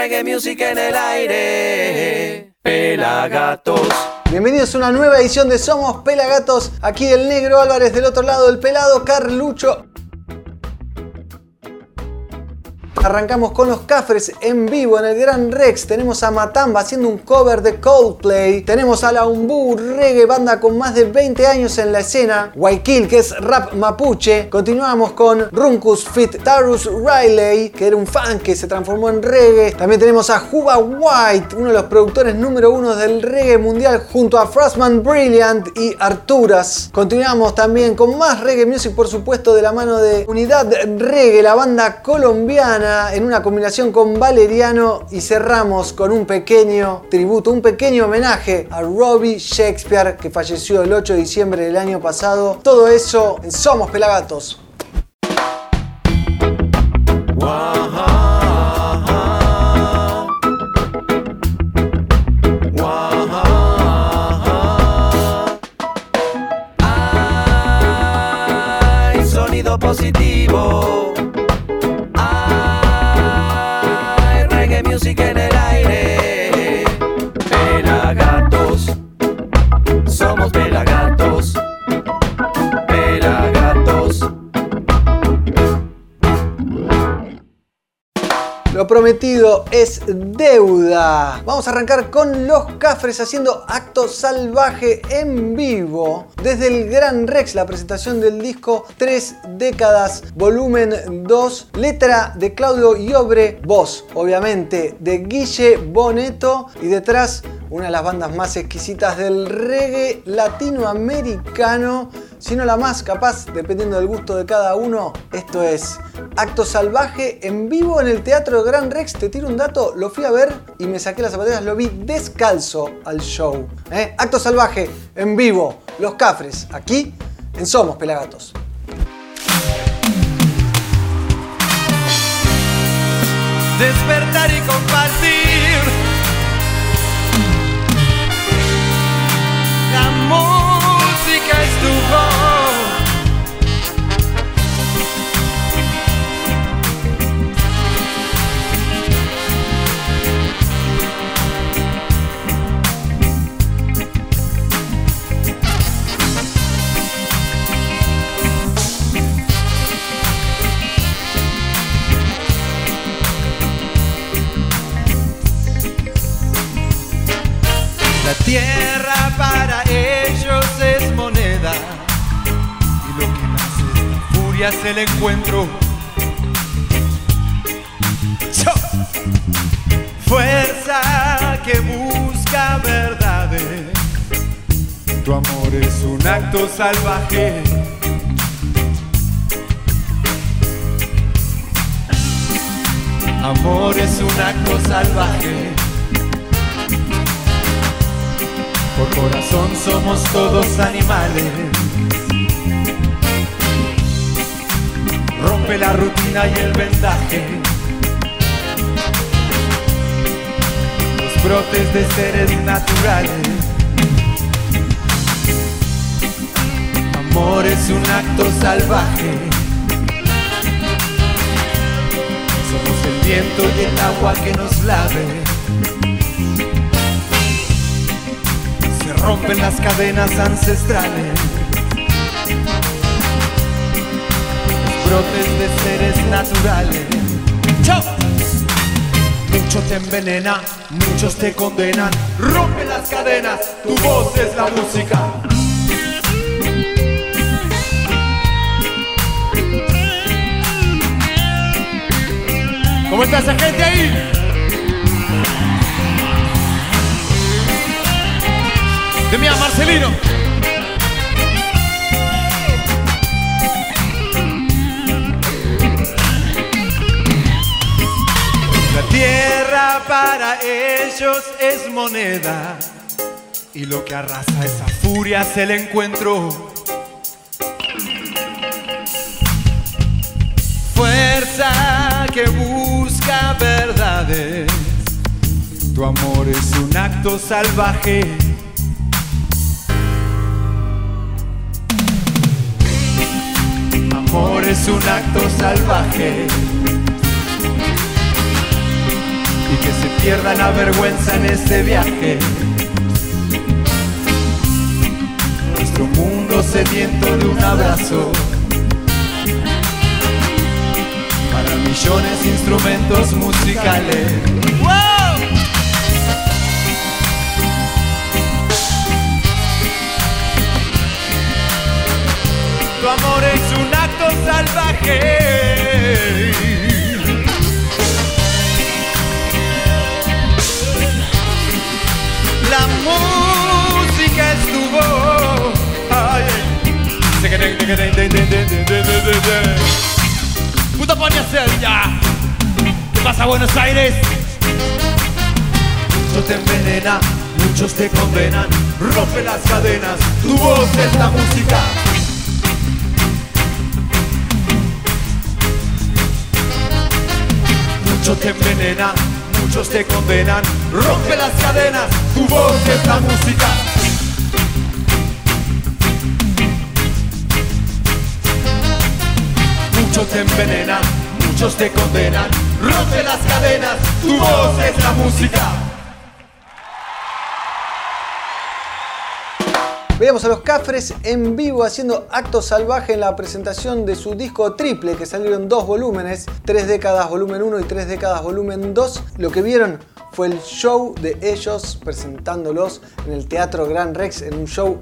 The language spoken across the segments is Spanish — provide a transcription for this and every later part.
reggae music en el aire. Pelagatos. Bienvenidos a una nueva edición de Somos Pelagatos. Aquí el negro Álvarez del otro lado, el pelado Carlucho. Arrancamos con los Cafres en vivo en el Gran Rex. Tenemos a Matamba haciendo un cover de Coldplay. Tenemos a la Umbu Reggae, banda con más de 20 años en la escena. Guayaquil, que es rap mapuche. Continuamos con Runkus Fit Tarus Riley, que era un fan que se transformó en reggae. También tenemos a Juba White, uno de los productores número uno del reggae mundial, junto a Frostman Brilliant y Arturas. Continuamos también con más reggae music, por supuesto, de la mano de Unidad Reggae, la banda colombiana en una combinación con Valeriano y cerramos con un pequeño tributo, un pequeño homenaje a Robbie Shakespeare que falleció el 8 de diciembre del año pasado. Todo eso en Somos Pelagatos. Ay, prometido es deuda. Vamos a arrancar con los Cafres haciendo acto salvaje en vivo desde el Gran Rex, la presentación del disco Tres Décadas, volumen 2, letra de Claudio Iobre, voz obviamente de Guille Boneto y detrás una de las bandas más exquisitas del reggae latinoamericano, si no la más capaz, dependiendo del gusto de cada uno. Esto es Acto Salvaje en vivo en el Teatro Gran Rex. Te tiro un dato, lo fui a ver y me saqué las zapatillas, lo vi descalzo al show. ¿eh? Acto Salvaje en vivo, Los Cafres, aquí en Somos Pelagatos. Despertar y compartir. La tierra para es el encuentro. Fuerza que busca verdades. Tu amor es un acto salvaje. Amor es un acto salvaje. Por corazón somos todos animales. Rompe la rutina y el vendaje. Los brotes de seres naturales. Amor es un acto salvaje. Somos el viento y el agua que nos lave. se rompen las cadenas ancestrales. Brotes de seres naturales. ¡Chao! Mucho te envenena, muchos te condenan. Rompe las cadenas, tu voz es la música. ¿Cómo está esa gente ahí? de mi Marcelino. Para ellos es moneda y lo que arrasa esa furia es el encuentro. Fuerza que busca verdades. Tu amor es un acto salvaje. Amor es un acto salvaje y que pierdan la vergüenza en este viaje. Nuestro mundo sediento de un abrazo. Para millones de instrumentos musicales. Tu amor es un acto salvaje. Música es tu voz. Ay, Puta. ¿Qué pasa, Buenos Aires? Muchos te envenena, muchos te condenan. Rompe las cadenas, tu voz es la música. Muchos te envenena, muchos te condenan. Rompe las cadenas, tu voz es la música. Muchos te envenenan, muchos te condenan. Rompe las cadenas, tu voz es la música. Veíamos a los Cafres en vivo haciendo acto salvaje en la presentación de su disco triple que salieron dos volúmenes, tres décadas volumen 1 y tres décadas volumen 2. Lo que vieron fue el show de ellos presentándolos en el Teatro Gran Rex en un show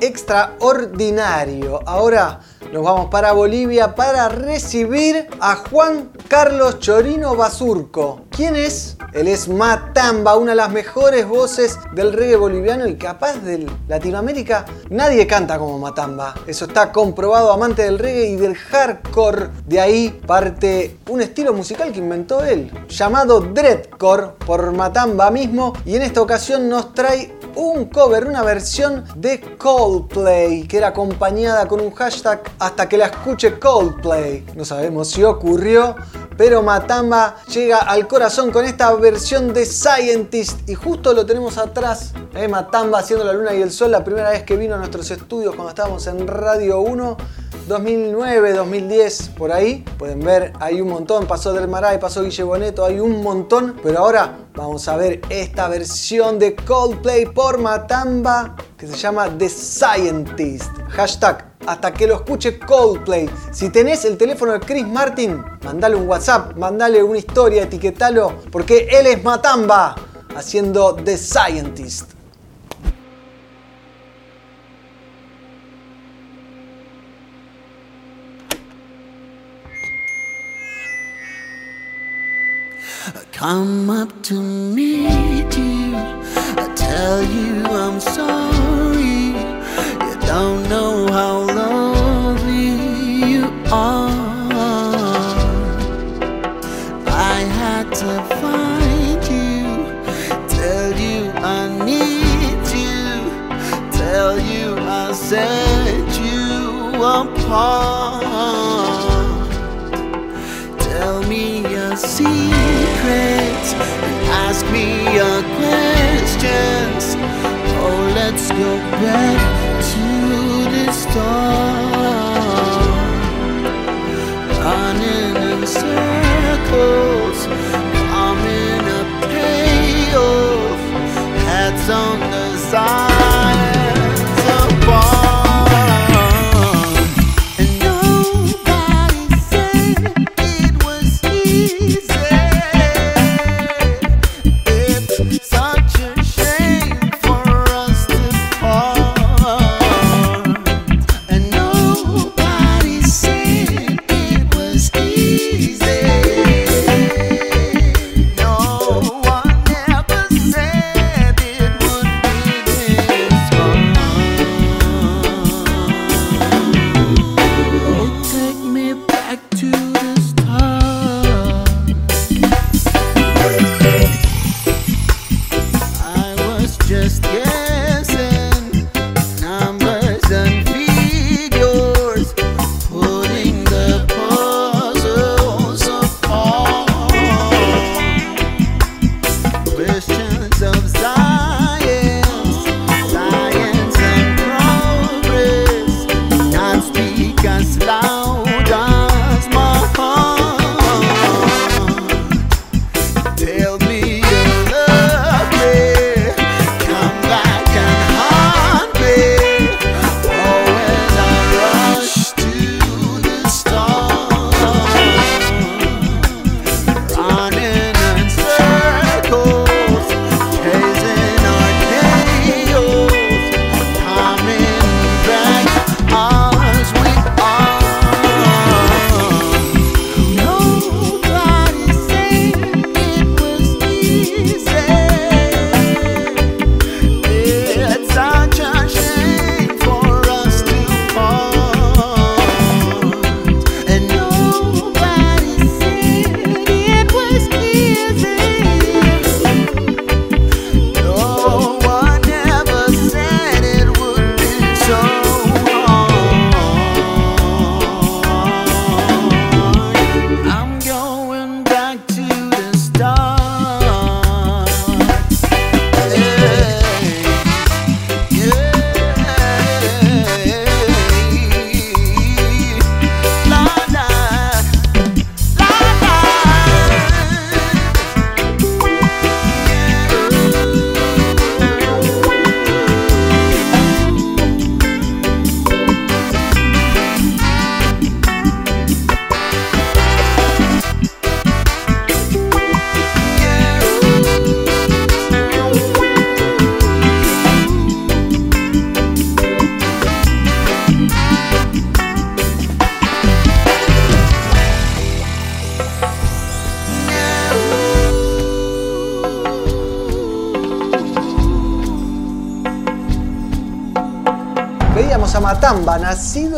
extraordinario. Ahora nos vamos para Bolivia para recibir a Juan Carlos Chorino Basurco. ¿Quién es? Él es Matamba, una de las mejores voces del reggae boliviano y capaz de Latinoamérica. Nadie canta como Matamba. Eso está comprobado, amante del reggae y del hardcore. De ahí parte un estilo musical que inventó él, llamado Dreadcore por Matamba mismo. Y en esta ocasión nos trae un cover, una versión de Coldplay, que era acompañada con un hashtag hasta que la escuche Coldplay. No sabemos si ocurrió, pero Matamba llega al corazón con esta versión de Scientist y justo lo tenemos atrás. ¿eh? Matamba haciendo la luna y el sol, la primera vez que vino a nuestros estudios cuando estábamos en Radio 1. 2009, 2010, por ahí. Pueden ver, hay un montón. Pasó Del Maray, pasó Guille Boneto, hay un montón. Pero ahora vamos a ver esta versión de Coldplay por Matamba que se llama The Scientist. Hashtag hasta que lo escuche Coldplay. Si tenés el teléfono de Chris Martin, mandale un WhatsApp, mandale una historia, etiquetalo, porque él es Matamba haciendo The Scientist. Come up to meet you. Tell you I'm. Don't know how lovely you are. I had to find you, tell you I need you, tell you I set you apart. Tell me a secret and ask me your questions. Oh, let's go back the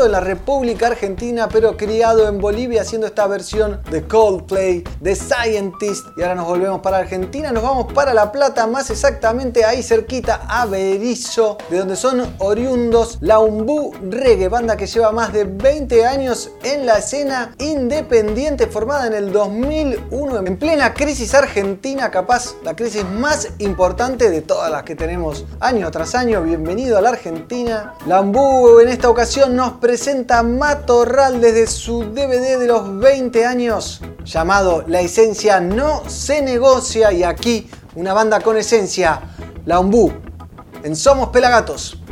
nacido en la República Argentina pero criado en Bolivia haciendo esta versión de Coldplay, de Scientist. Y ahora nos volvemos para Argentina, nos vamos para La Plata, más exactamente ahí cerquita a Berizo, de donde son oriundos la Umbú Reggae, banda que lleva más de 20 años en la escena independiente formada en el 2001 en plena crisis argentina, capaz la crisis más importante de todas las que tenemos año tras año. Bienvenido a la Argentina. Lambú en esta ocasión nos presenta Matorral desde su DVD de los 20 años llamado La esencia no se negocia y aquí una banda con esencia, Lambú en Somos Pelagatos.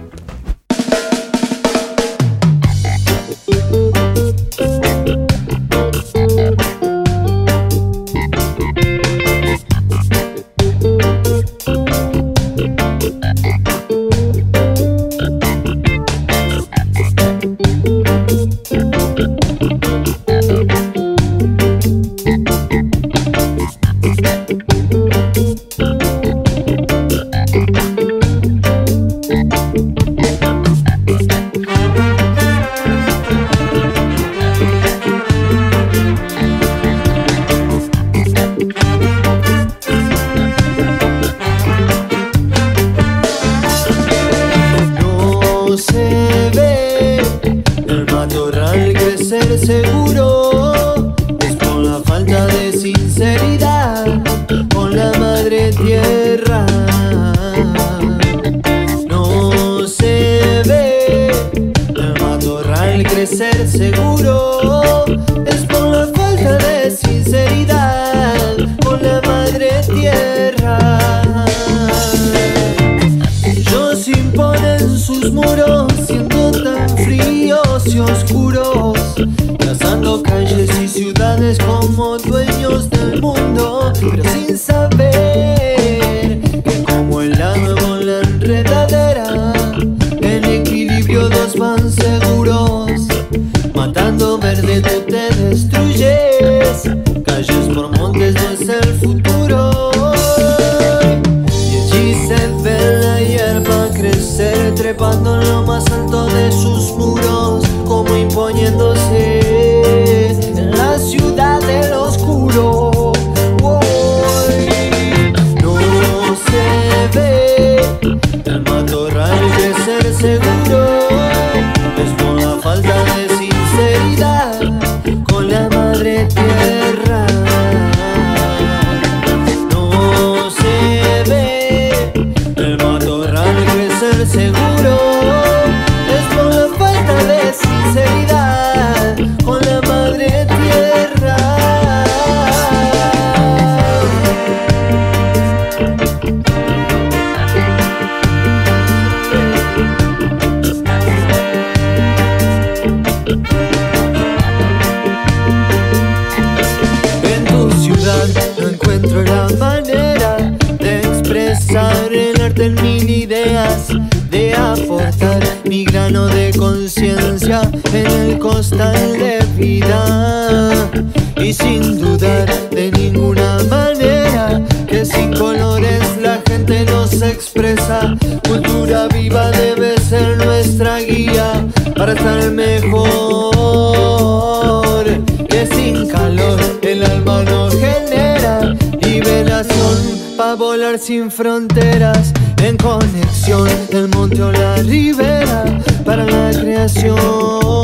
Sin fronteras. En conexión el monte o la ribera para la creación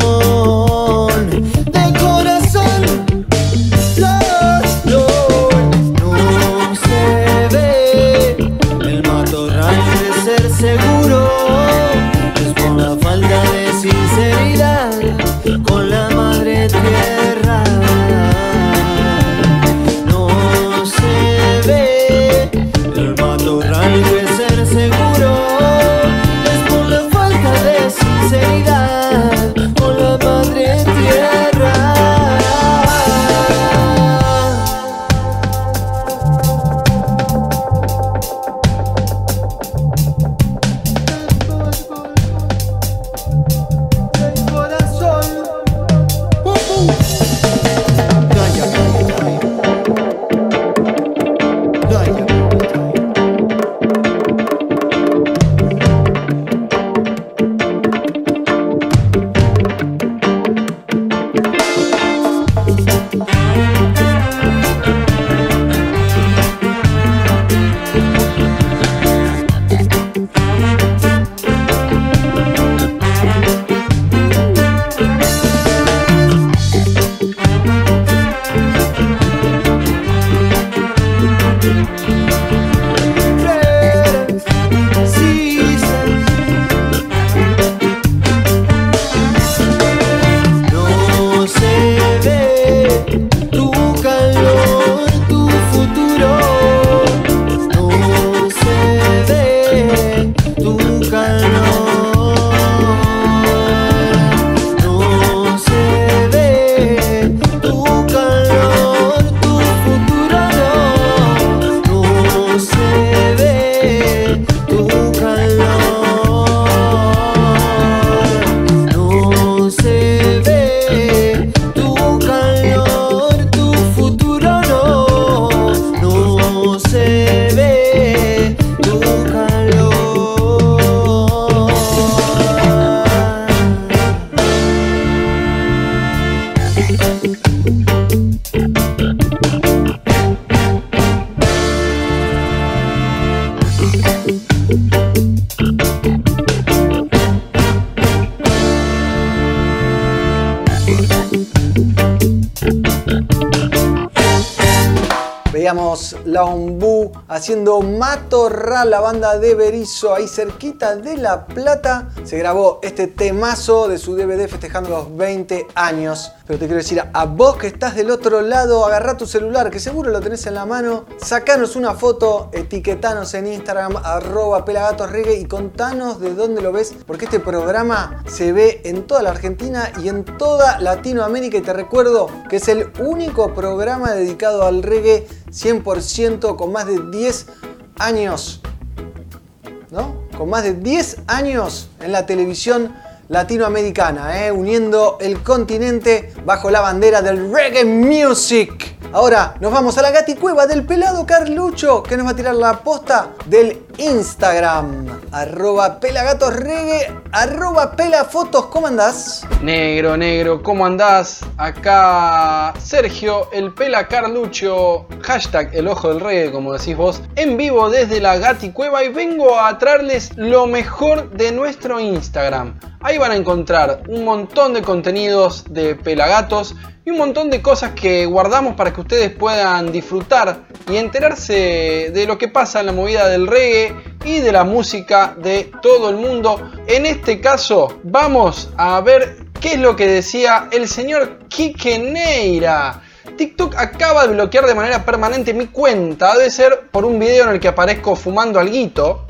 haciendo Matorral, la banda de Berizo, ahí cerquita de La Plata. Se grabó este temazo de su DVD festejando los 20 años. Pero te quiero decir, a vos que estás del otro lado, agarrá tu celular, que seguro lo tenés en la mano, sacanos una foto, etiquetanos en Instagram, arroba pelagatosregue y contanos de dónde lo ves, porque este programa se ve en toda la Argentina y en toda Latinoamérica. Y te recuerdo que es el único programa dedicado al reggae 100% con más de 10 años, ¿no? Con más de 10 años en la televisión latinoamericana, ¿eh? uniendo el continente bajo la bandera del reggae music. Ahora nos vamos a la gaticueva del pelado Carlucho que nos va a tirar la posta del Instagram. Arroba pelagatosregue, arroba pelafotos. ¿Cómo andás? Negro, negro, ¿cómo andás? Acá Sergio, el pela Carlucho, hashtag el ojo del reggae, como decís vos, en vivo desde la gaticueva y vengo a traerles lo mejor de nuestro Instagram. Ahí van a encontrar un montón de contenidos de pelagatos y un montón de cosas que guardamos para que ustedes puedan disfrutar y enterarse de lo que pasa en la movida del reggae y de la música de todo el mundo. En este caso vamos a ver qué es lo que decía el señor Kike Neira. TikTok acaba de bloquear de manera permanente mi cuenta, debe ser por un video en el que aparezco fumando alguito.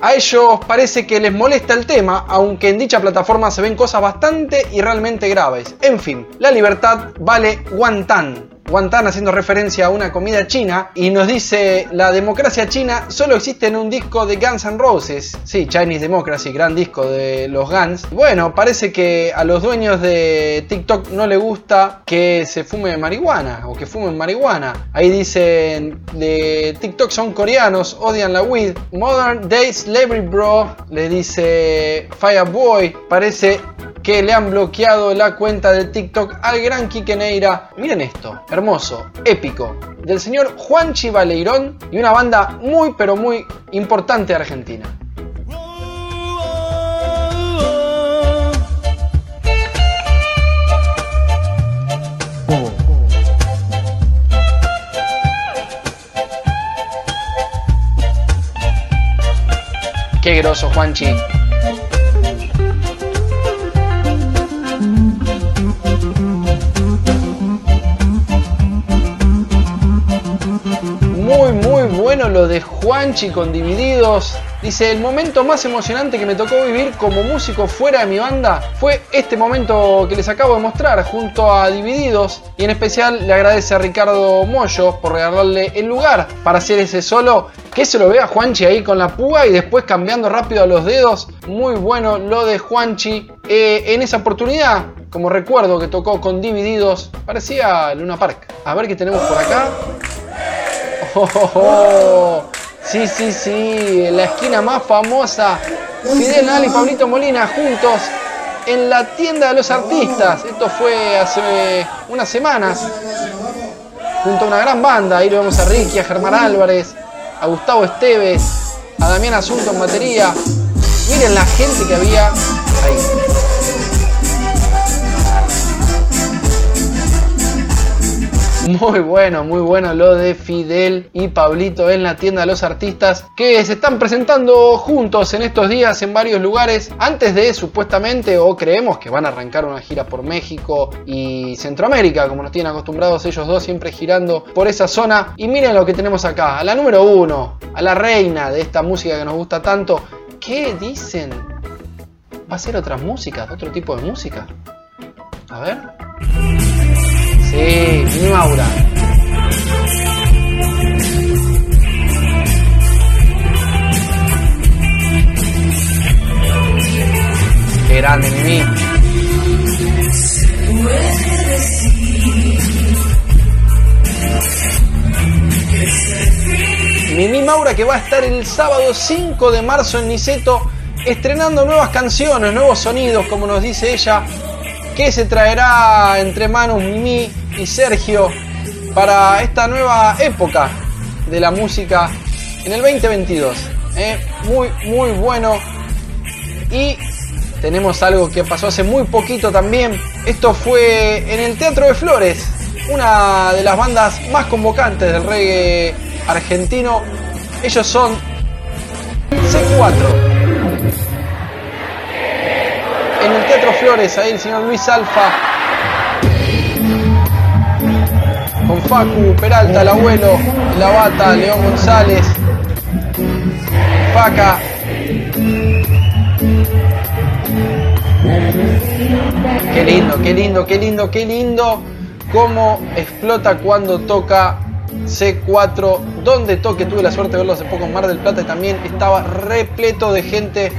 A ellos parece que les molesta el tema, aunque en dicha plataforma se ven cosas bastante y realmente graves. En fin, la libertad vale guantán. Guantán haciendo referencia a una comida china y nos dice la democracia china solo existe en un disco de Guns N' Roses. Sí, Chinese Democracy, gran disco de los Guns. Bueno, parece que a los dueños de TikTok no le gusta que se fume marihuana o que fumen marihuana. Ahí dicen de TikTok son coreanos, odian la weed. Modern Day Slavery Bro le dice Fireboy, parece que le han bloqueado la cuenta de TikTok al gran Quique Neira. Miren esto, hermoso, épico, del señor Juan Chivaleirón y una banda muy pero muy importante Argentina. Qué groso, Juanchi. Bueno lo de Juanchi con Divididos. Dice, el momento más emocionante que me tocó vivir como músico fuera de mi banda fue este momento que les acabo de mostrar junto a Divididos. Y en especial le agradece a Ricardo Moyo por regalarle el lugar para hacer ese solo. Que se lo vea Juanchi ahí con la púa y después cambiando rápido a los dedos. Muy bueno lo de Juanchi. Eh, en esa oportunidad, como recuerdo que tocó con Divididos, parecía Luna Park. A ver qué tenemos por acá. Oh, oh, oh. Sí, sí, sí, la esquina más famosa. Fidel Nal y Pablito Molina juntos en la tienda de los artistas. Esto fue hace unas semanas. Junto a una gran banda. Ahí lo vemos a Ricky, a Germán Álvarez, a Gustavo Esteves, a Damián Asunto en batería. Miren la gente que había ahí. Muy bueno, muy bueno lo de Fidel y Pablito en la tienda de los artistas que se están presentando juntos en estos días en varios lugares antes de supuestamente o creemos que van a arrancar una gira por México y Centroamérica como nos tienen acostumbrados ellos dos siempre girando por esa zona y miren lo que tenemos acá, a la número uno, a la reina de esta música que nos gusta tanto, ¿qué dicen? ¿Va a ser otra música, otro tipo de música? A ver. Sí, Mini Maura. Qué grande, Mimi. Mimi Maura que va a estar el sábado 5 de marzo en Niceto estrenando nuevas canciones, nuevos sonidos, como nos dice ella, que se traerá entre manos Mimi y Sergio para esta nueva época de la música en el 2022. ¿eh? Muy, muy bueno. Y tenemos algo que pasó hace muy poquito también. Esto fue en el Teatro de Flores. una de las bandas más convocantes del reggae argentino. Ellos son C4. En el Teatro Flores, ahí el señor Luis Alfa. Con Facu, Peralta, el abuelo, la bata, León González, Faca. Qué lindo, qué lindo, qué lindo, qué lindo. Cómo explota cuando toca C4. Donde toque, tuve la suerte de verlo hace poco en Mar del Plata y también estaba repleto de gente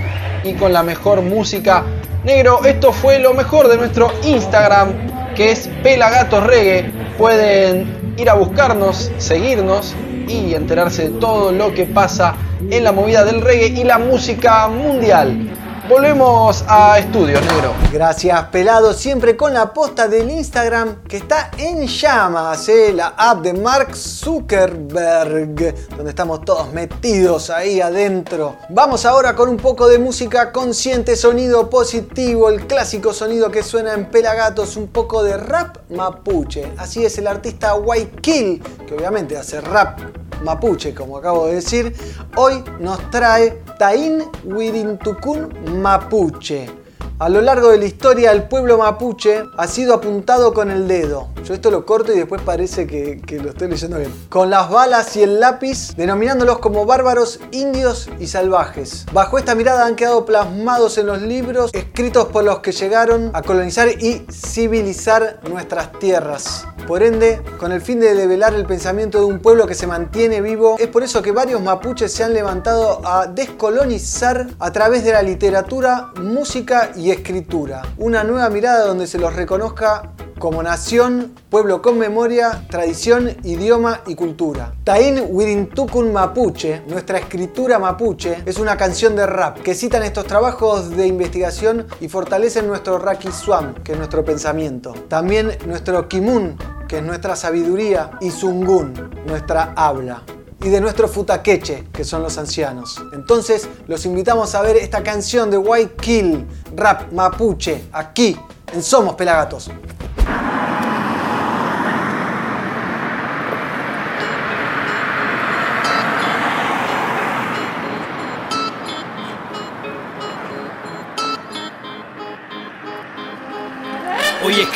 y con la mejor música. Negro, esto fue lo mejor de nuestro Instagram, que es Pelagatos Reggae. Pueden ir a buscarnos, seguirnos y enterarse de todo lo que pasa en la movida del reggae y la música mundial. Volvemos a estudios, negro. Gracias, pelado. Siempre con la posta del Instagram que está en llamas, ¿eh? la app de Mark Zuckerberg, donde estamos todos metidos ahí adentro. Vamos ahora con un poco de música consciente, sonido positivo, el clásico sonido que suena en Pelagatos, un poco de rap mapuche. Así es el artista White Kill, que obviamente hace rap mapuche, como acabo de decir, hoy nos trae Taín Wirintucún mapuche. A lo largo de la historia, el pueblo mapuche ha sido apuntado con el dedo. Yo esto lo corto y después parece que, lo estoy leyendo bien. Con las balas y el lápiz, denominándolos como bárbaros, indios y salvajes. Bajo esta mirada han quedado plasmados en los libros escritos por los que llegaron a colonizar y civilizar nuestras tierras. Por ende, con el fin de develar el pensamiento de un pueblo que se mantiene vivo, es por eso que varios mapuches se han levantado a descolonizar a través de la literatura, música y escritura. Una nueva mirada donde se los reconozca como nación, pueblo con memoria, tradición, idioma y cultura. Taín Wirintukun Mapuche, nuestra escritura mapuche, es una canción de rap que citan estos trabajos de investigación y fortalecen nuestro Raki Swam, que es nuestro pensamiento. También nuestro Kimun, que es nuestra sabiduría, y Zungun, nuestra habla y de nuestro futaqueche, que son los ancianos. Entonces, los invitamos a ver esta canción de White Kill, rap mapuche, aquí en Somos Pelagatos.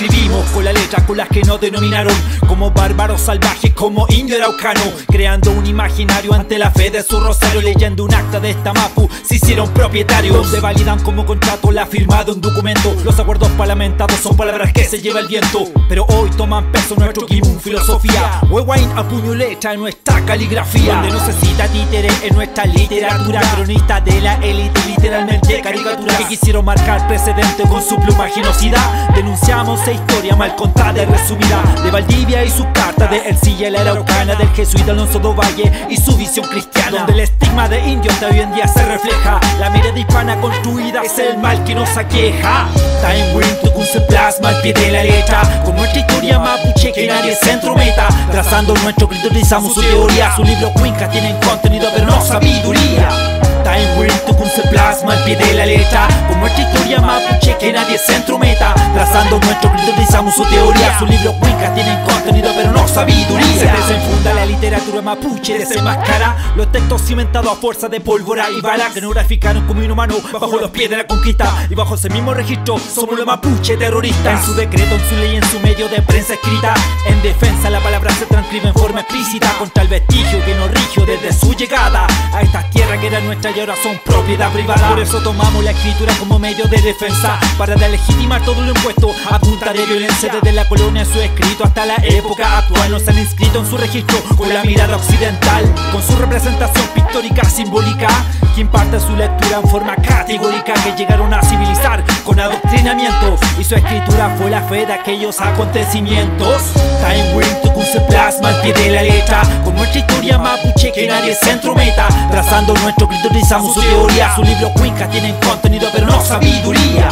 Escribimos con la letra con las que nos denominaron como bárbaros salvajes, como indio araucano, creando un imaginario ante la fe de su rosario, leyendo un acta de esta mapu, se hicieron propietarios, donde validan como contrato la firma de un documento. Los acuerdos parlamentados son palabras que se lleva el viento, pero hoy toman peso nuestro kimun filosofía. Wewain a puño letra en nuestra caligrafía, donde no se cita títere en nuestra literatura, cronista de la élite, literalmente caricatura, que quisieron marcar precedente con su pluma genocidad, denunciamos esa historia mal contada y resumida. De Valdivia y su carta de Ercilla y la Araucana del jesuita Alonso do Valle y su visión cristiana donde el estigma de indio de hoy en día se refleja. La mirada hispana construida es el mal que nos aqueja. Time con se plasma al pie de la letra con nuestra historia mapuche que nadie se entrometa. Trazando nuestro criterizamos su teoría. Su libro Cuenca tienen contenido pero no sabiduría Time Wind con se plasma al pie de la letra. Con nuestra historia mapuche que nadie se entrometa. Trazando nuestro criterizamos su teoría. Su libro Cuenca tienen contenido pero no sabiduría. Se desenfunda la literatura mapuche desenmascara Los textos cimentados a fuerza de pólvora y bala Que no graficaron como inhumano bajo los pies de la conquista. Y bajo ese mismo registro somos los mapuche terroristas. En su decreto, en su ley, en su medio de prensa escrita. En defensa la palabra se transcribe en forma explícita. Contra el vestigio que nos rigió desde su llegada. A estas tierras que eran nuestras y ahora son propiedad privada. Por eso tomamos la escritura como medio de defensa Para legitimar todo lo impuesto a punta de violencia. Desde la colonia su escrito hasta la época actual. Nos han inscrito en su registro con la mirada occidental con su representación pictórica simbólica que imparte su lectura en forma categórica que llegaron a civilizar con adoctrinamiento. Y su escritura fue la fe de aquellos acontecimientos. Time Tukun se plasma al pie de la letra con nuestra historia mapuche que nadie se entrometa trazando nuestro criterizamos su teoría su libro Cuenca tienen contenido pero no sabiduría.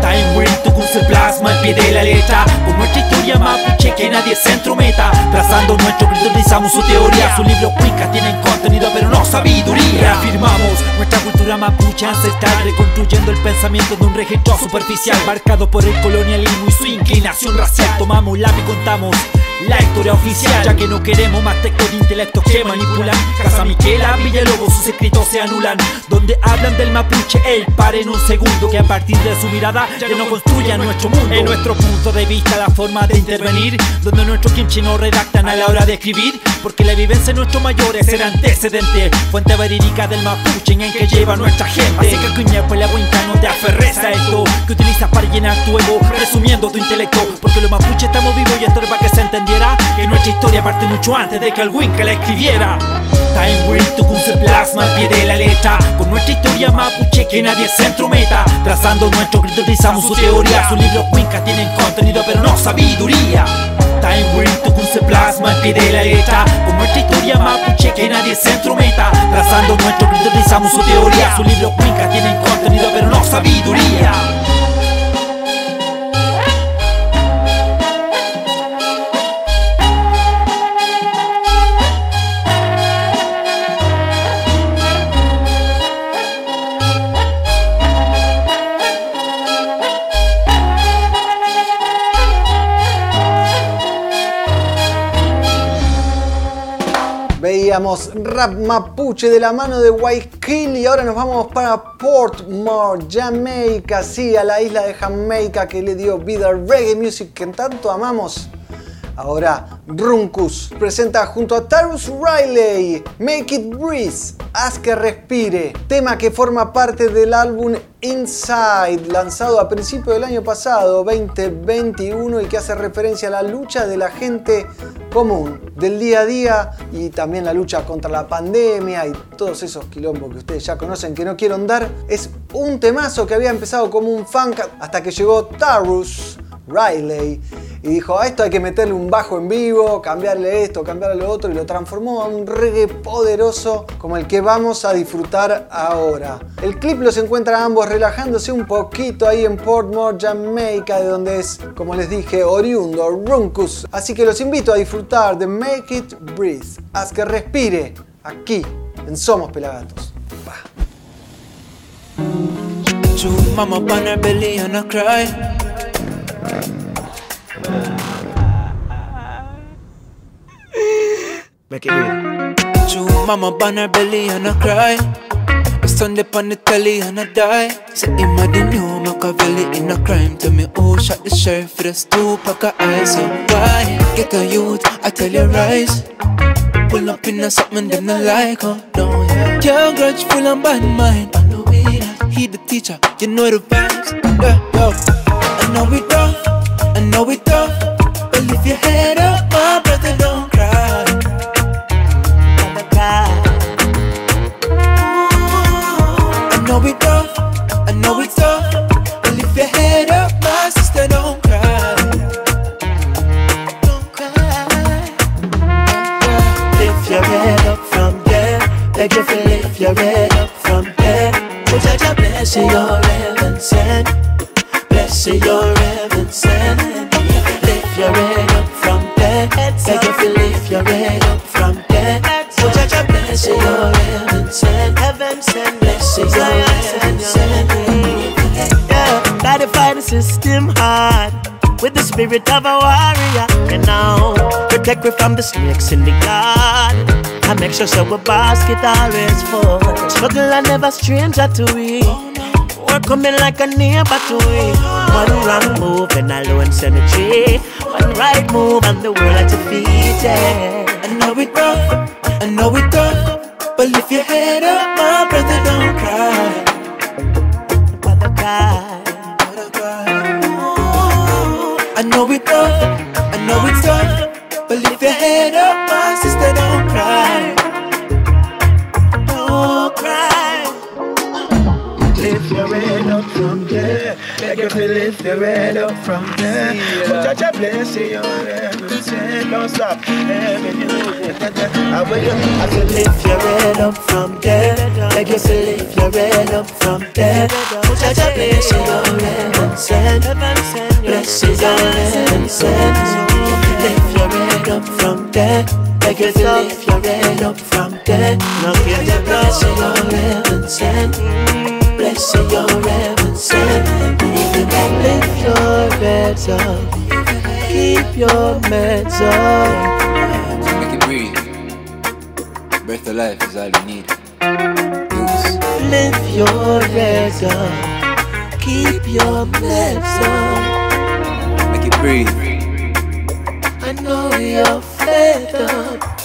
Time Wind Tukun se plasma al pie de la letra. Con nuestra historia mapuche que nadie se entrometa. Trazando nuestro criterizamos su teoría. Su libro Cuenca tienen contenido pero no sabiduría. Reafirmamos nuestra cultura mapuche ancestral Reconstruyendo el pensamiento de un registro superficial. Marcado por el colonialismo y su inclinación racial Tomamos lápiz contamos la historia oficial. Ya que no queremos más textos de intelectos que manipulan Casa Miquela, Villalobos, sus escritos se anulan. Donde hablan del mapuche, el pare en un segundo. Que a partir de su mirada ya no construya nuestro mundo. En nuestro punto de vista la forma de intervenir. Donde nuestros kimchi no redactan a la hora de escribir. Porque la vivencia de nuestros mayores era antecedente. Fuente verídica del mapuche en el que lleva nuestra gente. Así que cuña pues la cuenca no te aferres a esto Que utilizas para llenar tu ego resumiendo tu intelecto. Porque los mapuches estamos vivos y esto es para que se entendiera Que nuestra historia parte mucho antes de que el que la escribiera. Time Will tu se plasma al pie de la letra Con nuestra historia mapuche que nadie se entrometa. Trazando nuestro grito utilizamos su teoría. Sus libros Winca tienen contenido pero no sabiduría. Time Will tu se plasma al pie de la letra Con nuestra historia mapuche que nadie se entrometa. Trazando nuestro grito utilizamos su teoría. Sus libros Winca tienen contenido pero no sabiduría Rap mapuche de la mano de Guayaquil y ahora nos vamos para Portmore, Jamaica, sí, a la isla de Jamaica que le dio vida al reggae music que tanto amamos. Ahora, Runkus presenta junto a Tarus Riley Make It Breeze, Haz que Respire, tema que forma parte del álbum Inside, lanzado a principios del año pasado, 2021, y que hace referencia a la lucha de la gente común, del día a día y también la lucha contra la pandemia y todos esos quilombos que ustedes ya conocen que no quiero dar. Es un temazo que había empezado como un funk hasta que llegó Tarus Riley y dijo, a esto hay que meterle un bajo en vivo, cambiarle esto, cambiarle lo otro y lo transformó a un reggae poderoso como el que vamos a disfrutar ahora. El clip los encuentra ambos relajándose un poquito ahí en Portmore, Jamaica, de donde es, como les dije, oriundo, Runkus. Así que los invito a disfrutar de Make It Breathe, haz que respire aquí en Somos Pelagatos. Make it real. True mama on her belly and I cry. I stand up on the telly and I die. Say imagine you Machiavelli in a crime. Tell me who oh, shot the sheriff the stoop pack of eyes. So why get a youth? I tell you rise. Pull up in a something them not like. Oh no, yeah. Can't grudge full and bad mind. He the teacher, you know the vibes. Yeah. I know it tough. I know it tough. But lift your head up, my brother, don't cry. Don't cry. I know it tough, I know it's tough. But lift your head up, my sister, don't cry. Don't cry. Lift your head up from there. Beg you to lift your head up from there. Oh, Jaja, bless you, your heaven sent. You, your heaven sent. Lift your head up from there. Beg you to lift your head up from there. Oh, Jaja, bless you, your heaven sent. Heaven sent. Bless you, heaven sent. Yeah, gotta fight the system hard with the spirit of a warrior. And now, protect me from the snakes in the garden. I make sure so a basket always full. Struggle and never stranger to we. Work coming like a neighbor to we. One wrong move and i alone cemetery. One right move and the world at your feet. Yeah. I know it rough, I know it tough. But lift your head up, my brother, don't cry. Brother cry. Don't cry. I know it rough, I know it's tough. But lift your head up, my sister, don't cry. red up from there. Make you feel it, the red up from there. But judge a blessing on don't stop. I will can lift your head up from there. Make you feel it, your red up from there. But judge a blessing on everything, blessings on everything. Lift your head up from there. Make you feel it, your red up from there. Not get your blessing on everything send. Your heaven send. Lift your head up. Keep your meds up. Make it breathe. Breath of life is all you need. Live your red up. Keep your meds up. Make it breathe. I know you're fed up.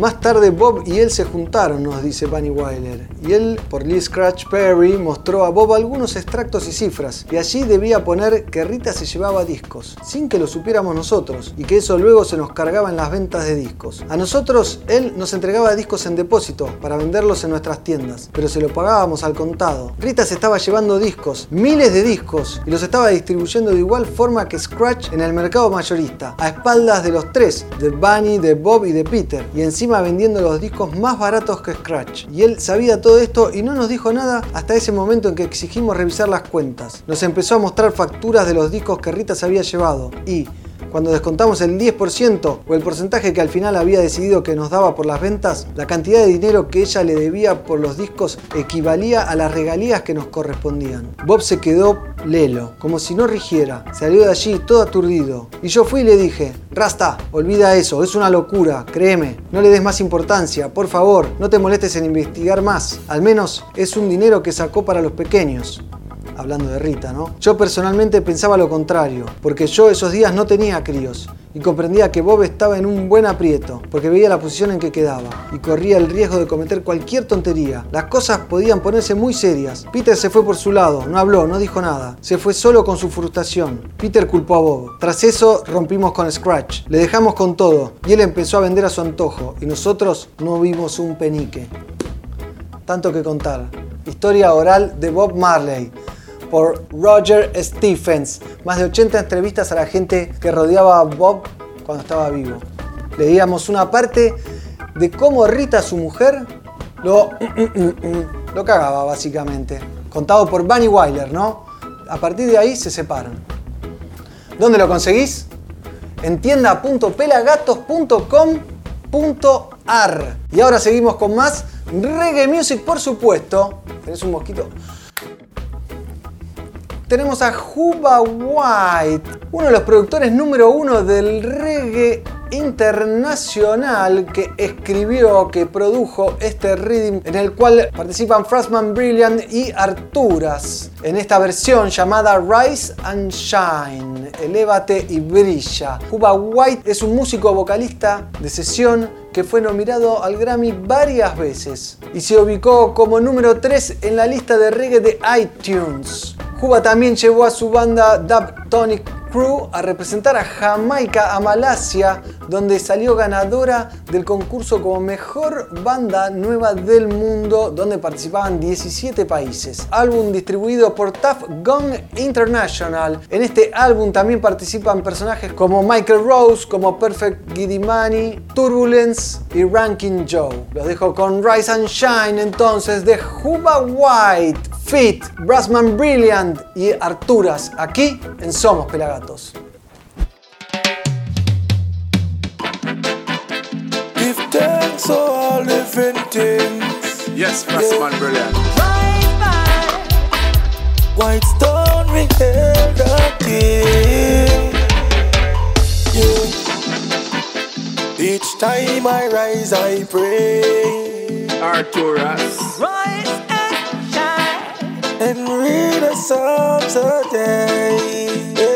Más tarde Bob y él se juntaron, nos dice Bunny Wyler, y él, por Lee Scratch Perry, mostró a Bob algunos extractos y cifras, y allí debía poner que Rita se llevaba discos, sin que lo supiéramos nosotros, y que eso luego se nos cargaba en las ventas de discos. A nosotros, él nos entregaba discos en depósito para venderlos en nuestras tiendas, pero se lo pagábamos al contado. Rita se estaba llevando discos, miles de discos, y los estaba distribuyendo de igual forma que Scratch en el mercado mayorista, a espaldas de los tres, de Bunny, de Bob y de Peter, y encima vendiendo los discos más baratos que Scratch. Y él sabía todo esto y no nos dijo nada hasta ese momento en que exigimos revisar las cuentas. Nos empezó a mostrar facturas de los discos que Rita se había llevado y cuando descontamos el 10% o el porcentaje que al final había decidido que nos daba por las ventas, la cantidad de dinero que ella le debía por los discos equivalía a las regalías que nos correspondían. Bob se quedó lelo, como si no rigiera. Salió de allí todo aturdido. Y yo fui y le dije, Rasta, olvida eso, es una locura, créeme. No le des más importancia, por favor, no te molestes en investigar más. Al menos es un dinero que sacó para los pequeños hablando de Rita, ¿no? Yo personalmente pensaba lo contrario, porque yo esos días no tenía críos y comprendía que Bob estaba en un buen aprieto, porque veía la posición en que quedaba y corría el riesgo de cometer cualquier tontería. Las cosas podían ponerse muy serias. Peter se fue por su lado, no habló, no dijo nada. Se fue solo con su frustración. Peter culpó a Bob. Tras eso rompimos con Scratch. Le dejamos con todo y él empezó a vender a su antojo y nosotros no vimos un penique. Tanto que contar. Historia oral de Bob Marley por Roger Stephens. Más de 80 entrevistas a la gente que rodeaba a Bob cuando estaba vivo. Leíamos una parte de cómo Rita, su mujer, lo, lo cagaba básicamente. Contado por Bunny Wyler, ¿no? A partir de ahí se separan. ¿Dónde lo conseguís? En tienda.pelagatos.com.ar. Y ahora seguimos con más reggae music, por supuesto. ¿Tenés un mosquito? Tenemos a Juba White, uno de los productores número uno del reggae internacional que escribió, que produjo este rhythm en el cual participan Frostman Brilliant y Arturas en esta versión llamada Rise and Shine, Elévate y Brilla. Juba White es un músico vocalista de sesión que fue nominado al Grammy varias veces y se ubicó como número 3 en la lista de reggae de iTunes. Cuba también llevó a su banda Dub Tonic Crew a representar a Jamaica a Malasia, donde salió ganadora del concurso como mejor banda nueva del mundo, donde participaban 17 países. Álbum distribuido por Tough Gong International. En este álbum también participan personajes como Michael Rose, como Perfect Money, Turbulence y Ranking Joe. Los dejo con Rise and Shine entonces de Juba White. Fit, Brassman Brilliant y Arturas, aquí en Somos Pelagatos. Give thanks to all living things. Yes, Brassman Brilliant. White stone we hail the king. Yeah. Each time I rise, I pray Arturas. and read a psalm today. Yeah.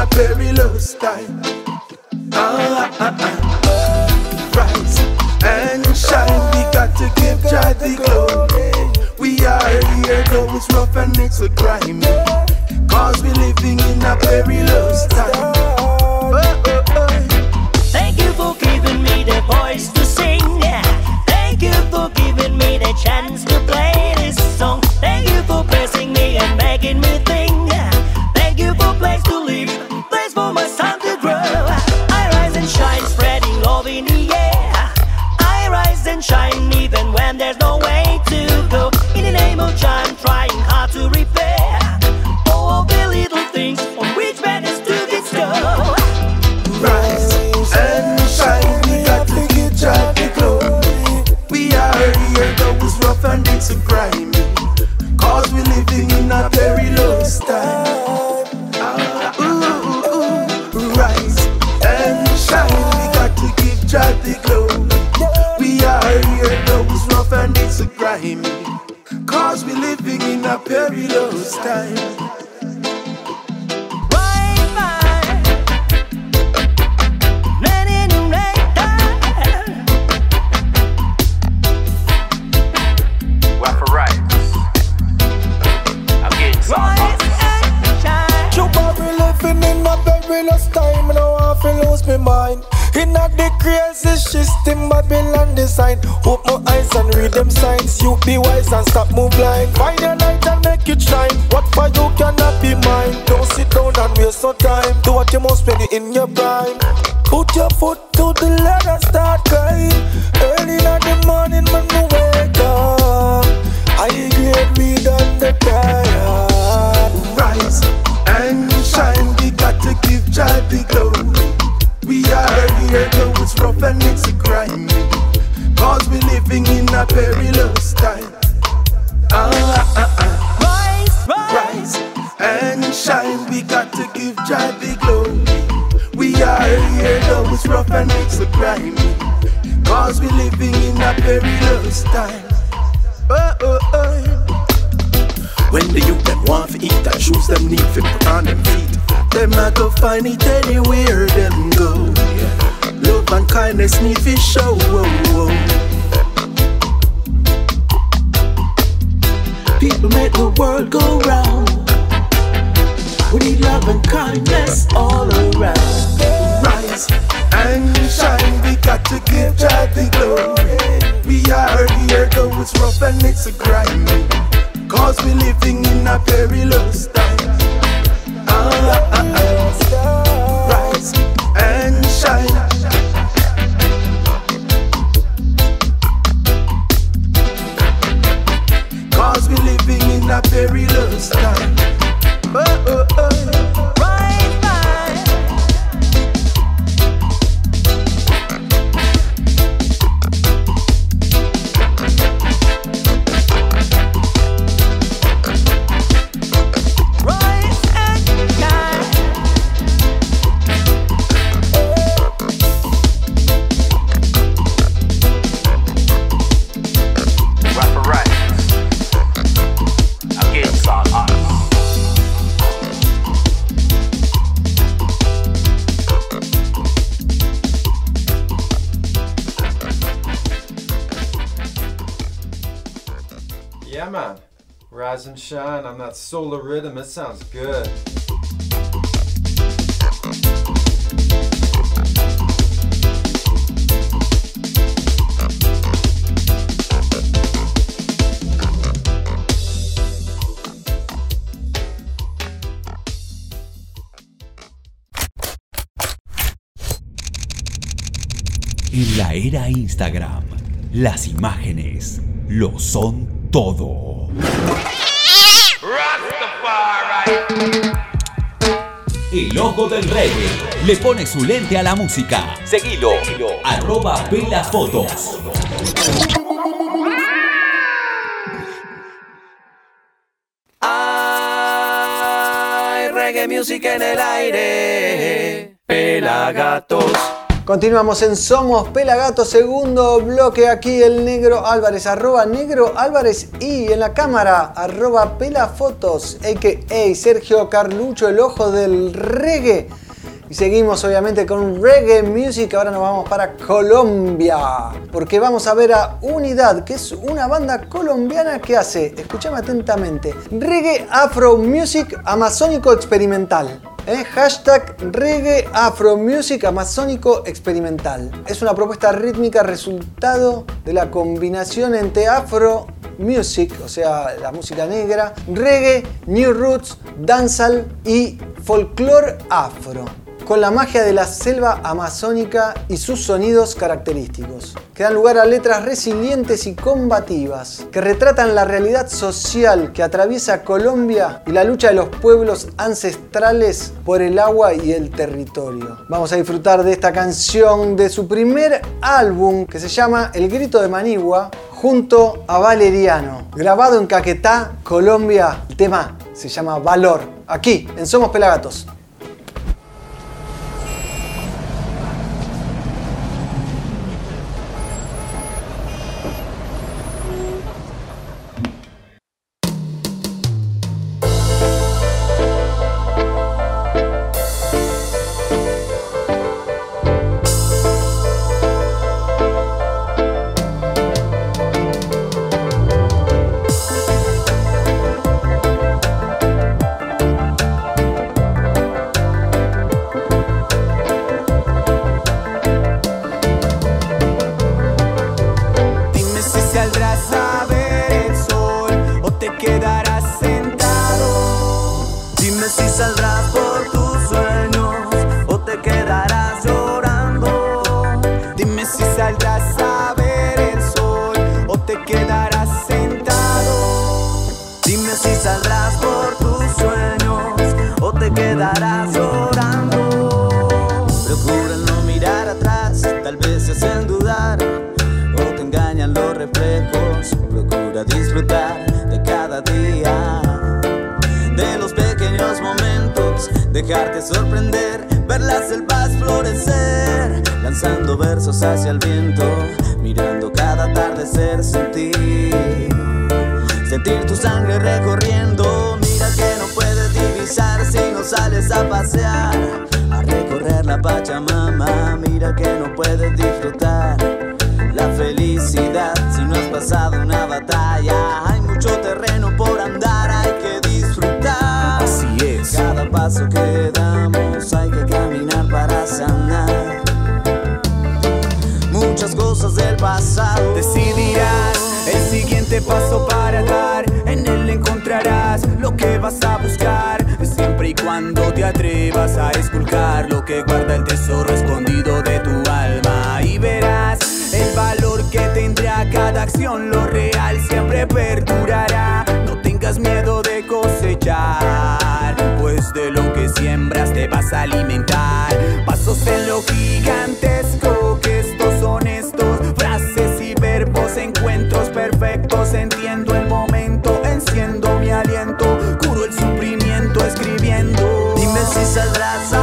A perilous time. Ah, ah, ah. Rise and shine. We got to give Jah the glory. We are here, though it's rough and it's a grimy. Cause we living in a perilous time. Waste no time. Do what you must when you in your prime. Put your foot to the ladder, start crying. Early in the morning when you wake up. I grade weed on the diet. rise and shine. We got to give Jah the glory. We are here, though it's rough and it's grimy. Cause we living in a perilous time. And it's a grimy. Cause we living in a perilous time. Oh, oh, oh. When the youth them want to eat and shoes them need to put on them feet. Them not go find it anywhere them go. Love and kindness need to show. Whoa, whoa. People make the world go round. We need love and kindness all around. Got to give Jah the glory. We are here, though it's rough and it's a grimy. Cause we're living in a perilous time. And shine on that solar rhythm. It sounds good. En la era Instagram, las imágenes lo son todo. El ojo del reggae le pone su lente a la música. Seguilo. Arroba Pela Fotos. Hay reggae music en el aire. Pelagatos. Continuamos en Somos Pelagato, segundo bloque aquí el negro Álvarez, arroba negro Álvarez y en la cámara arroba pelafotos, a.k.a. Sergio Carlucho, el ojo del reggae. Y seguimos obviamente con reggae music, ahora nos vamos para Colombia, porque vamos a ver a Unidad, que es una banda colombiana que hace, escúchame atentamente, reggae afro music amazónico experimental. ¿eh? Hashtag reggae afro music amazónico experimental. Es una propuesta rítmica resultado de la combinación entre afro music, o sea, la música negra, reggae, new roots, dancehall y folclore afro con la magia de la selva amazónica y sus sonidos característicos, que dan lugar a letras resilientes y combativas, que retratan la realidad social que atraviesa Colombia y la lucha de los pueblos ancestrales por el agua y el territorio. Vamos a disfrutar de esta canción de su primer álbum que se llama El Grito de Manigua, junto a Valeriano. Grabado en Caquetá, Colombia. El tema se llama Valor. Aquí, en Somos Pelagatos. Atardecer sentir. Sentir tu sangre recorriendo, mira que no puedes divisar si no sales a pasear, a recorrer la Pachamama, mira que no puedes disfrutar la felicidad si no has pasado una batalla. Hay mucho terreno por andar, hay que disfrutar. Así es. Cada paso que damos decidirás el siguiente paso para dar. En él encontrarás lo que vas a buscar. Siempre y cuando te atrevas a esculcar lo que guarda el tesoro escondido de tu alma. Y verás el valor que tendrá cada acción. Lo real siempre perdurará. No tengas miedo de cosechar. Pues de lo que siembras te vas a alimentar. Pasos en lo gigantesco Entiendo el momento, enciendo mi aliento. Curo el sufrimiento escribiendo. Dime si saldrás a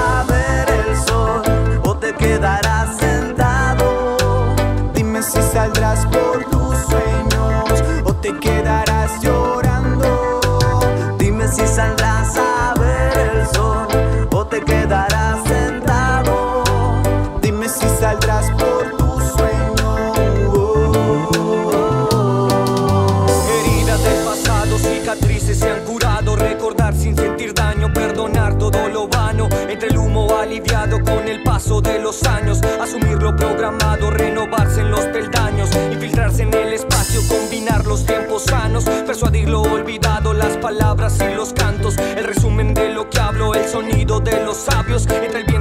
de los años. Asumir lo programado, renovarse en los peldaños. Infiltrarse en el espacio, combinar los tiempos sanos. Persuadir lo olvidado, las palabras y los cantos. El resumen de lo que hablo, el sonido de los sabios. Entre el viento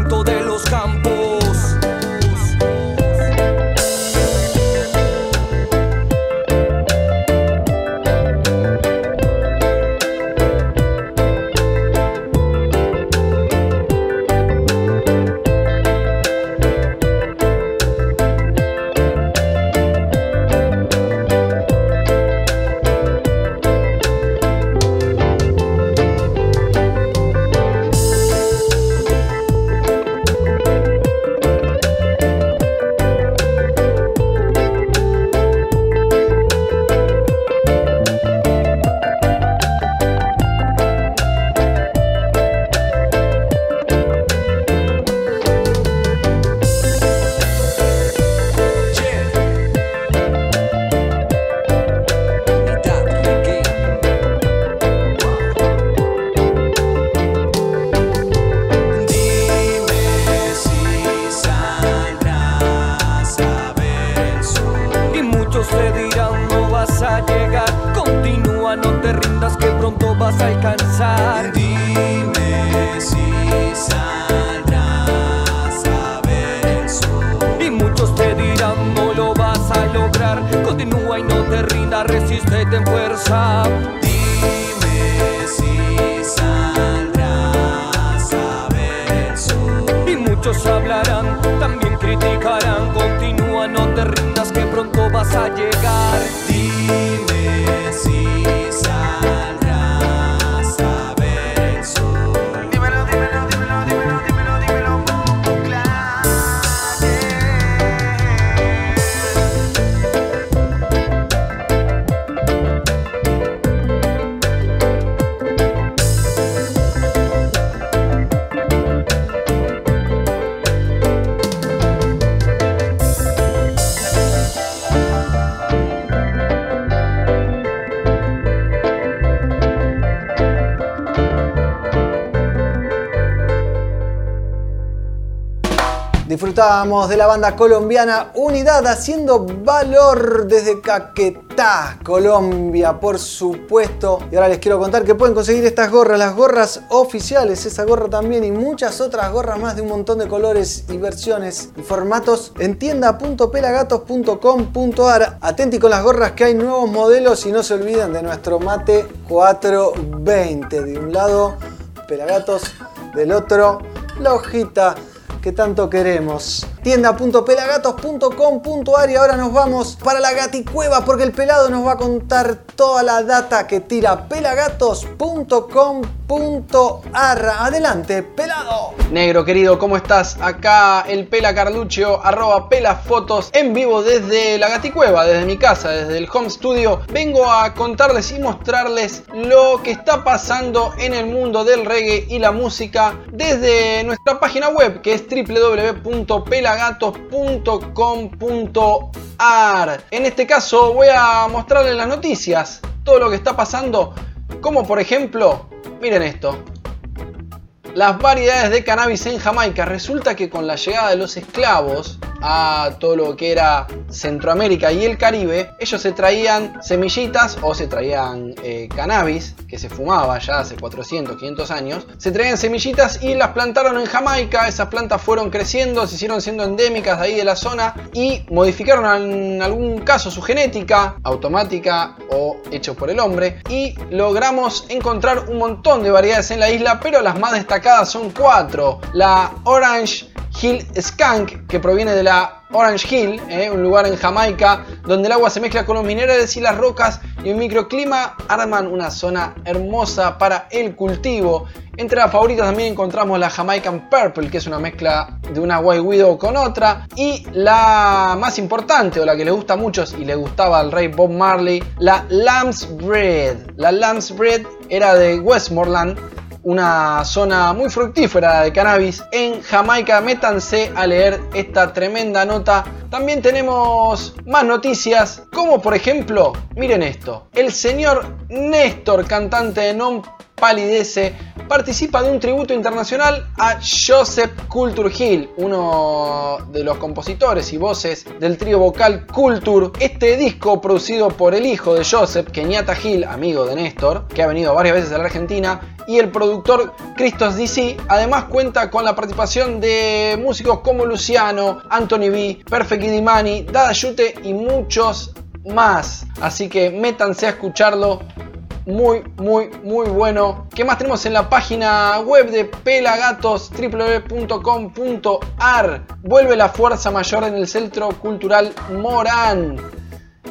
De la banda colombiana Unidad haciendo valor desde Caquetá, Colombia, por supuesto. Y ahora les quiero contar que pueden conseguir estas gorras, las gorras oficiales, esa gorra también y muchas otras gorras más de un montón de colores y versiones y formatos en tienda.pelagatos.com.ar. Atenti con las gorras que hay nuevos modelos y no se olviden de nuestro mate 420. De un lado, Pelagatos, del otro, la hojita que tanto queremos. Tienda.pelagatos.com.ar y ahora nos vamos para la gaticueva porque el pelado nos va a contar toda la data que tira pelagatos.com.ar. Adelante, pelado. Negro querido, ¿cómo estás? Acá el Pela Carluccio, arroba pelafotos, en vivo desde la Gaticueva, desde mi casa, desde el home studio. Vengo a contarles y mostrarles lo que está pasando en el mundo del reggae y la música desde nuestra página web que es www.pelagatos.com.ar. En este caso voy a mostrarles las noticias, todo lo que está pasando, como por ejemplo, miren esto las variedades de cannabis en Jamaica. Resulta que con la llegada de los esclavos a todo lo que era Centroamérica y el Caribe, ellos se traían semillitas o se traían eh, cannabis, que se fumaba ya hace 400, 500 años, se traían semillitas y las plantaron en Jamaica, esas plantas fueron creciendo, se hicieron siendo endémicas de ahí de la zona y modificaron en algún caso su genética, automática o hecho por el hombre, y logramos encontrar un montón de variedades en la isla, pero las más destacadas son cuatro. La Orange Hill Skunk, que proviene de la Orange Hill, eh, un lugar en Jamaica donde el agua se mezcla con los minerales y las rocas y un microclima arman una zona hermosa para el cultivo. Entre las favoritas también encontramos la Jamaican Purple, que es una mezcla de una White Widow con otra. Y la más importante, o la que le gusta a muchos y le gustaba al rey Bob Marley, la Lamb's Bread. La Lamb's Bread era de Westmoreland una zona muy fructífera de cannabis en Jamaica. Métanse a leer esta tremenda nota. También tenemos más noticias, como por ejemplo, miren esto, el señor Néstor, cantante de Non Palidece, participa de un tributo internacional a Joseph Culture Hill, uno de los compositores y voces del trío vocal Culture. Este disco producido por el hijo de Joseph, Kenyatta Hill, amigo de Néstor, que ha venido varias veces a la Argentina, y el productor Christos DC. Además cuenta con la participación de músicos como Luciano, Anthony B, Perfect Idimani, Dada Yute y muchos más. Así que métanse a escucharlo muy, muy, muy bueno. ¿Qué más tenemos en la página web de Pelagatos? www.com.ar? Vuelve la fuerza mayor en el Centro Cultural Morán.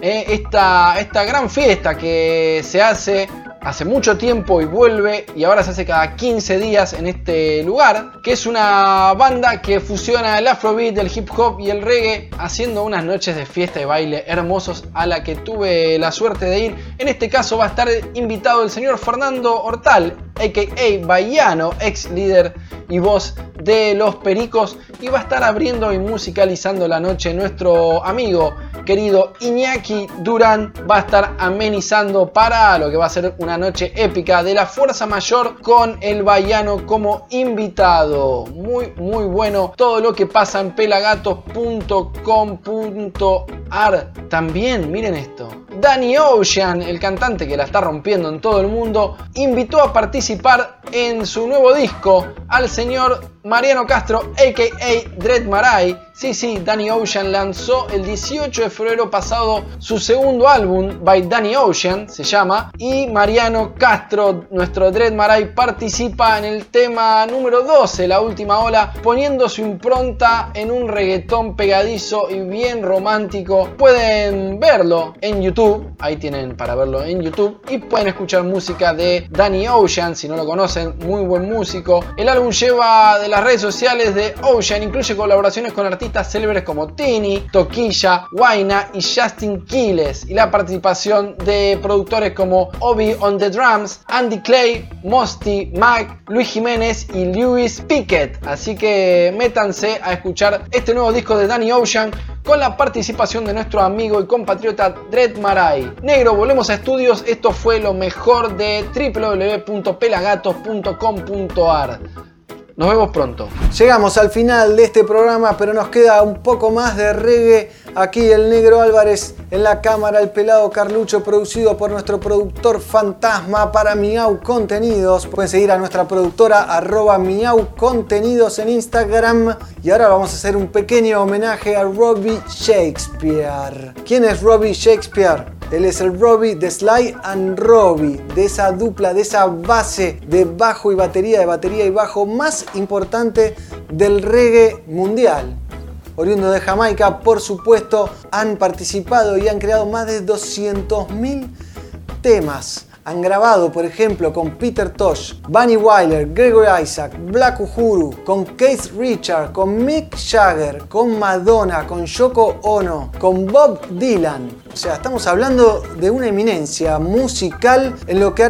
Eh, esta, esta gran fiesta que se hace hace mucho tiempo y vuelve y ahora se hace cada 15 días en este lugar, que es una banda que fusiona el afrobeat, el hip hop y el reggae haciendo unas noches de fiesta y baile hermosos a la que tuve la suerte de ir. En este caso va a estar invitado el señor Fernando Hortal, a.k.a. Bayano, ex líder y voz de Los Pericos y va a estar abriendo y musicalizando la noche nuestro amigo querido Iñaki Durán va a estar amenizando para lo que va a ser una noche épica de la Fuerza Mayor con el Bayano como invitado. Muy, muy bueno todo lo que pasa en pelagatos.com.ar. También, miren esto. Danny Ocean, el cantante que la está rompiendo en todo el mundo, invitó a participar en su nuevo disco al señor Mariano Castro, a.k.a. Dread Marai. Sí, sí, Danny Ocean lanzó el 18 de febrero pasado su segundo álbum, By Danny Ocean, se llama. Y Mariano Castro, nuestro Dread Marai, participa en el tema número 12, La Última Ola, poniendo su impronta en un reggaetón pegadizo y bien romántico. Pueden verlo en YouTube, ahí tienen para verlo en YouTube. Y pueden escuchar música de Danny Ocean, si no lo conocen, muy buen músico. El álbum lleva de las redes sociales de Ocean, incluye colaboraciones con artistas célebres como Tini, Toquilla, Waina y Justin Quiles. Y la participación de productores como Obi on the Drums, Andy Clay, Mosty, Mac, Luis Jiménez y Lewis Pickett. Así que métanse a escuchar este nuevo disco de Danny Ocean con la participación de nuestro amigo y compatriota Dread Marai. Negro, volvemos a estudios. Esto fue lo mejor de www.pelagatos.com.ar. Nos vemos pronto. Llegamos al final de este programa, pero nos queda un poco más de reggae. Aquí el negro Álvarez en la cámara, el pelado Carlucho, producido por nuestro productor fantasma para Miau Contenidos. Pueden seguir a nuestra productora arroba Miau Contenidos en Instagram. Y ahora vamos a hacer un pequeño homenaje a Robbie Shakespeare. ¿Quién es Robbie Shakespeare? Él es el Robbie de Sly and Robbie, de esa dupla, de esa base de bajo y batería, de batería y bajo más importante del reggae mundial. Oriundo de Jamaica, por supuesto, han participado y han creado más de 200.000 temas. Han grabado, por ejemplo, con Peter Tosh, Bunny Wyler, Gregory Isaac, Black Uhuru, con Keith Richard, con Mick Jagger, con Madonna, con Yoko Ono, con Bob Dylan. O sea, estamos hablando de una eminencia musical en lo que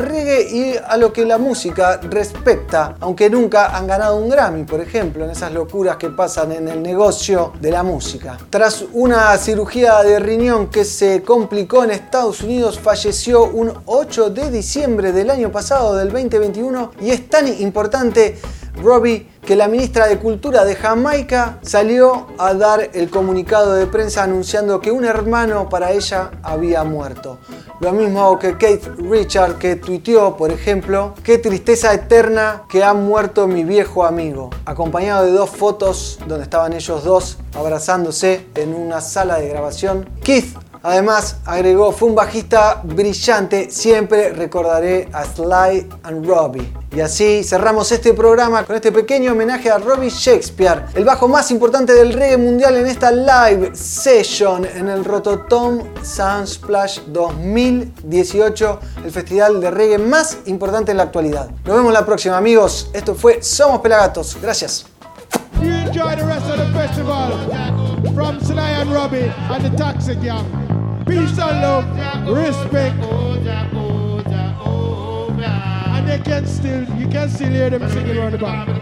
y a lo que la música respecta, aunque nunca han ganado un Grammy, por ejemplo, en esas locuras que pasan en el negocio de la música. Tras una cirugía de riñón que se complicó en Estados Unidos, falleció un 8 de diciembre del año pasado, del 2021, y es tan importante Robbie que la ministra de Cultura de Jamaica salió a dar el comunicado de prensa anunciando que un hermano para ella había muerto. Lo mismo que Kate Richard que tuiteó, por ejemplo, qué tristeza eterna que ha muerto mi viejo amigo, acompañado de dos fotos donde estaban ellos dos abrazándose en una sala de grabación. Keith Además, agregó, fue un bajista brillante, siempre recordaré a Sly and Robbie. Y así cerramos este programa con este pequeño homenaje a Robbie Shakespeare, el bajo más importante del reggae mundial en esta live session en el Rototom Sunsplash 2018, el festival de reggae más importante en la actualidad. Nos vemos la próxima amigos, esto fue Somos Pelagatos, gracias. From Sly and Robbie and the Taxi Gang. Peace and love, respect. And they can still, you can still hear them singing around the back. You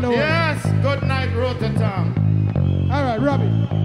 know what? Yes, good night, Rototom. All right, Robbie.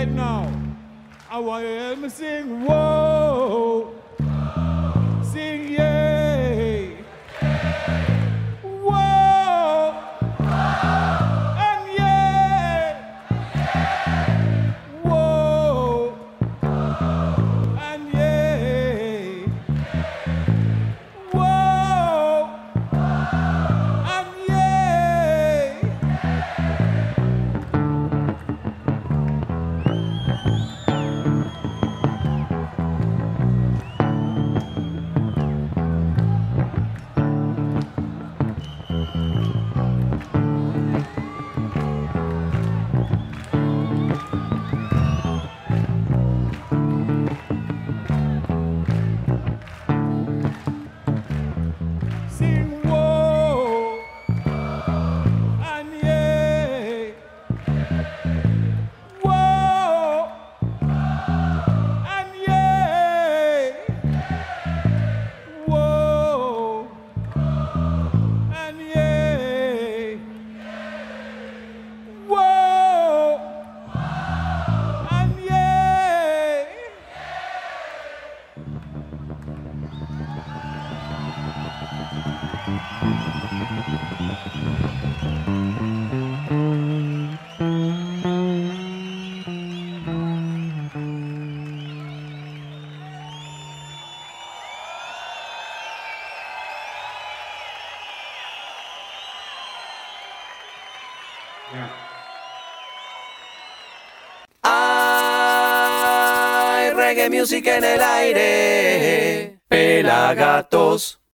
Right now, I want you to sing whoa, reggae music en el aire. Pelagatos.